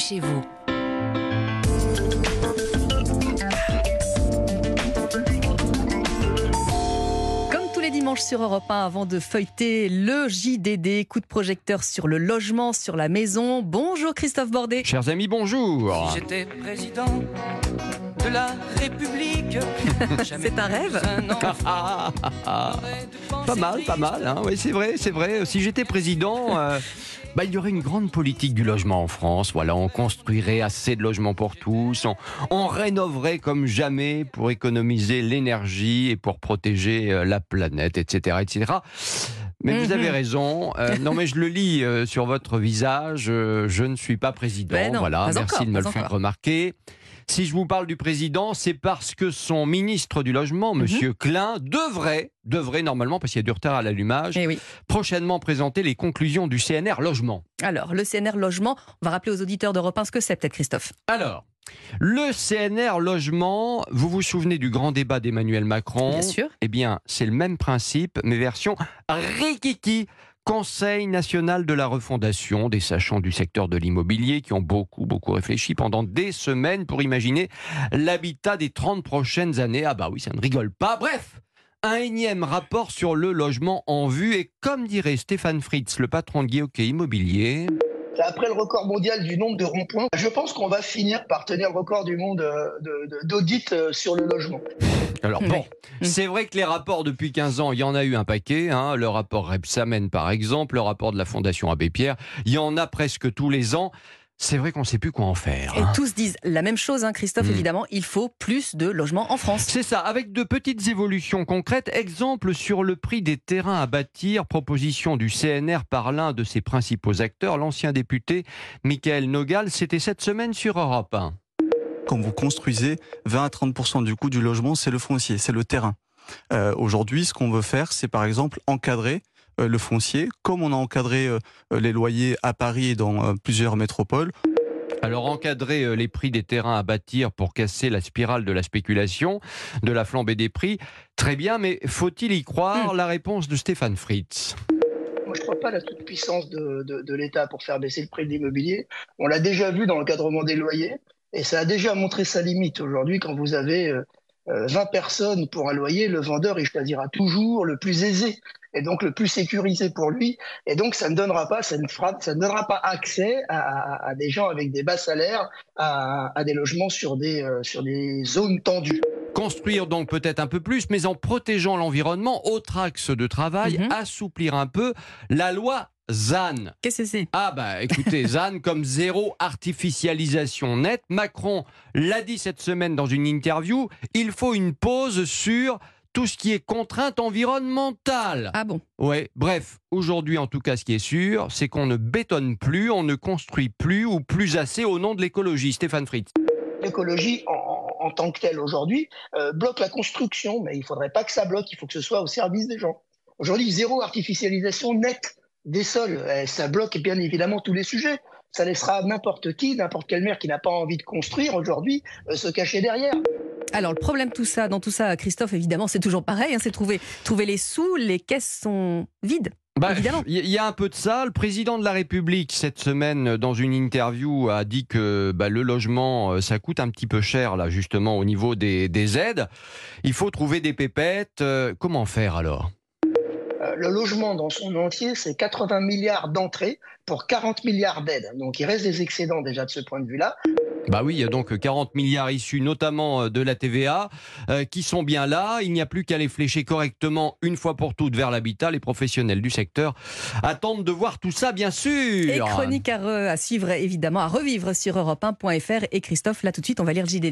chez vous. Comme tous les dimanches sur Europe 1, avant de feuilleter le JDD, coup de projecteur sur le logement, sur la maison. Bonjour Christophe Bordet. Chers amis, bonjour. Si j'étais président de la République, C'est un rêve. Pas mal, pas mal. hein. Oui, c'est vrai, c'est vrai. Si j'étais président, euh, bah, il y aurait une grande politique du logement en France. Voilà, on construirait assez de logements pour tous. On, on rénoverait comme jamais pour économiser l'énergie et pour protéger euh, la planète, etc., etc. Mais vous Mhm. avez raison. Euh, non, mais je le lis euh, sur votre visage. euh, je ne suis pas président. Ben non, voilà, merci encore, de me le faire encore. remarquer. Si je vous parle du président, c'est parce que son ministre du logement, Mhm. Monsieur Klein, devrait, devrait normalement, parce qu'il y a du retard à l'allumage, Eh oui. prochainement présenter les conclusions du CNR Logement. Alors, le CNR Logement, on va rappeler aux auditeurs d'Europe 1 ce que c'est peut-être Christophe. Alors, le CNR Logement, vous vous souvenez du grand débat d'Emmanuel Macron Bien sûr. Eh bien, c'est le même principe, mais version rikiki. Conseil national de la refondation, des sachants du secteur de l'immobilier qui ont beaucoup, beaucoup réfléchi pendant des semaines pour imaginer l'habitat des 30 prochaines années. Ah bah oui, ça ne rigole pas. Bref, un énième rapport sur le logement en vue et comme dirait Stéphane Fritz, le patron de Guillaume Immobilier, Après le record mondial du nombre de ronds-points, je pense qu'on va finir par tenir le record du monde euh, d'audit euh, sur le logement. Alors bon, c'est vrai que les rapports depuis 15 ans, il y en a eu un paquet. hein. Le rapport Repsamen, par exemple, le rapport de la Fondation Abbé Pierre, il y en a presque tous les ans. C'est vrai qu'on ne sait plus quoi en faire. Et hein. tous disent la même chose, hein, Christophe, Mm. évidemment, il faut plus de logements en France. C'est ça, avec de petites évolutions concrètes. Exemple sur le prix des terrains à bâtir, proposition du CNR par l'un de ses principaux acteurs, l'ancien député Michael Nogal. C'était cette semaine sur Europe 1. quand vous construisez, 20 à 30% du coût du logement, c'est le foncier, c'est le terrain. Euh, Aujourd'hui, ce qu'on veut faire, c'est par exemple encadrer euh, le foncier, comme on a encadré euh, les loyers à Paris et dans euh, plusieurs métropoles. Alors encadrer euh, les prix des terrains à bâtir pour casser la spirale de la spéculation, de la flambée des prix, très bien, mais faut-il y croire La réponse de Stéphane Fritz. Moi, je ne crois pas à la toute-puissance de, de- de l'État pour faire baisser le prix de l'immobilier. On l'a déjà vu dans l'encadrement des loyers et ça a déjà montré sa limite. Aujourd'hui, quand vous avez euh, euh, 20 personnes pour un loyer, le vendeur, il choisira toujours le plus aisé et donc le plus sécurisé pour lui. Et donc, ça ne donnera pas, ça ne, fera, ça ne donnera pas accès à, à- à des gens avec des bas salaires à, à des logements sur des, euh, sur des zones tendues. Construire donc peut-être un peu plus, mais en protégeant l'environnement, autre axe de travail, Mhm. assouplir un peu la loi ZAN. Qu'est-ce que c'est? Ah bah écoutez, ZAN comme zéro artificialisation nette. Macron l'a dit cette semaine dans une interview, il faut une pause sur tout ce qui est contrainte environnementale. Ah bon? Ouais, bref, aujourd'hui en tout cas ce qui est sûr, c'est qu'on ne bétonne plus, on ne construit plus ou plus assez au nom de l'écologie. Stéphane Fritz. l'écologie en, tant que telle aujourd'hui euh, bloque la construction, mais il faudrait pas que ça bloque, il faut que ce soit au service des gens. Aujourd'hui, zéro artificialisation nette des sols, ça bloque bien évidemment tous les sujets. Ça laissera n'importe qui, n'importe quel maire qui n'a pas envie de construire aujourd'hui, euh, se cacher derrière. Alors, le problème tout ça, dans tout ça, Christophe, évidemment, c'est toujours pareil, hein, c'est trouver, trouver les sous, les caisses sont vides. Bah, Évidemment. Il y, a un peu de ça. Le président de la République, cette semaine, dans une interview, a dit que bah, le logement, euh, ça coûte un petit peu cher, là, justement, au niveau des, des aides. Il faut trouver des pépettes. Euh, comment faire alors? Euh, le logement dans son entier, c'est 80 milliards d'entrées pour 40 milliards d'aides. Donc il reste des excédents déjà de ce point de vue-là. Bah oui, il y a donc 40 milliards issus notamment euh, de la TVA euh, qui sont bien là. Il n'y a plus qu'à les flécher correctement une fois pour toutes vers l'habitat. Les professionnels du secteur attendent de voir tout ça, bien sûr. Et chronique à, re- à suivre, évidemment, à revivre sur europe1.fr. Et Christophe, là tout de suite, on va lire JDD.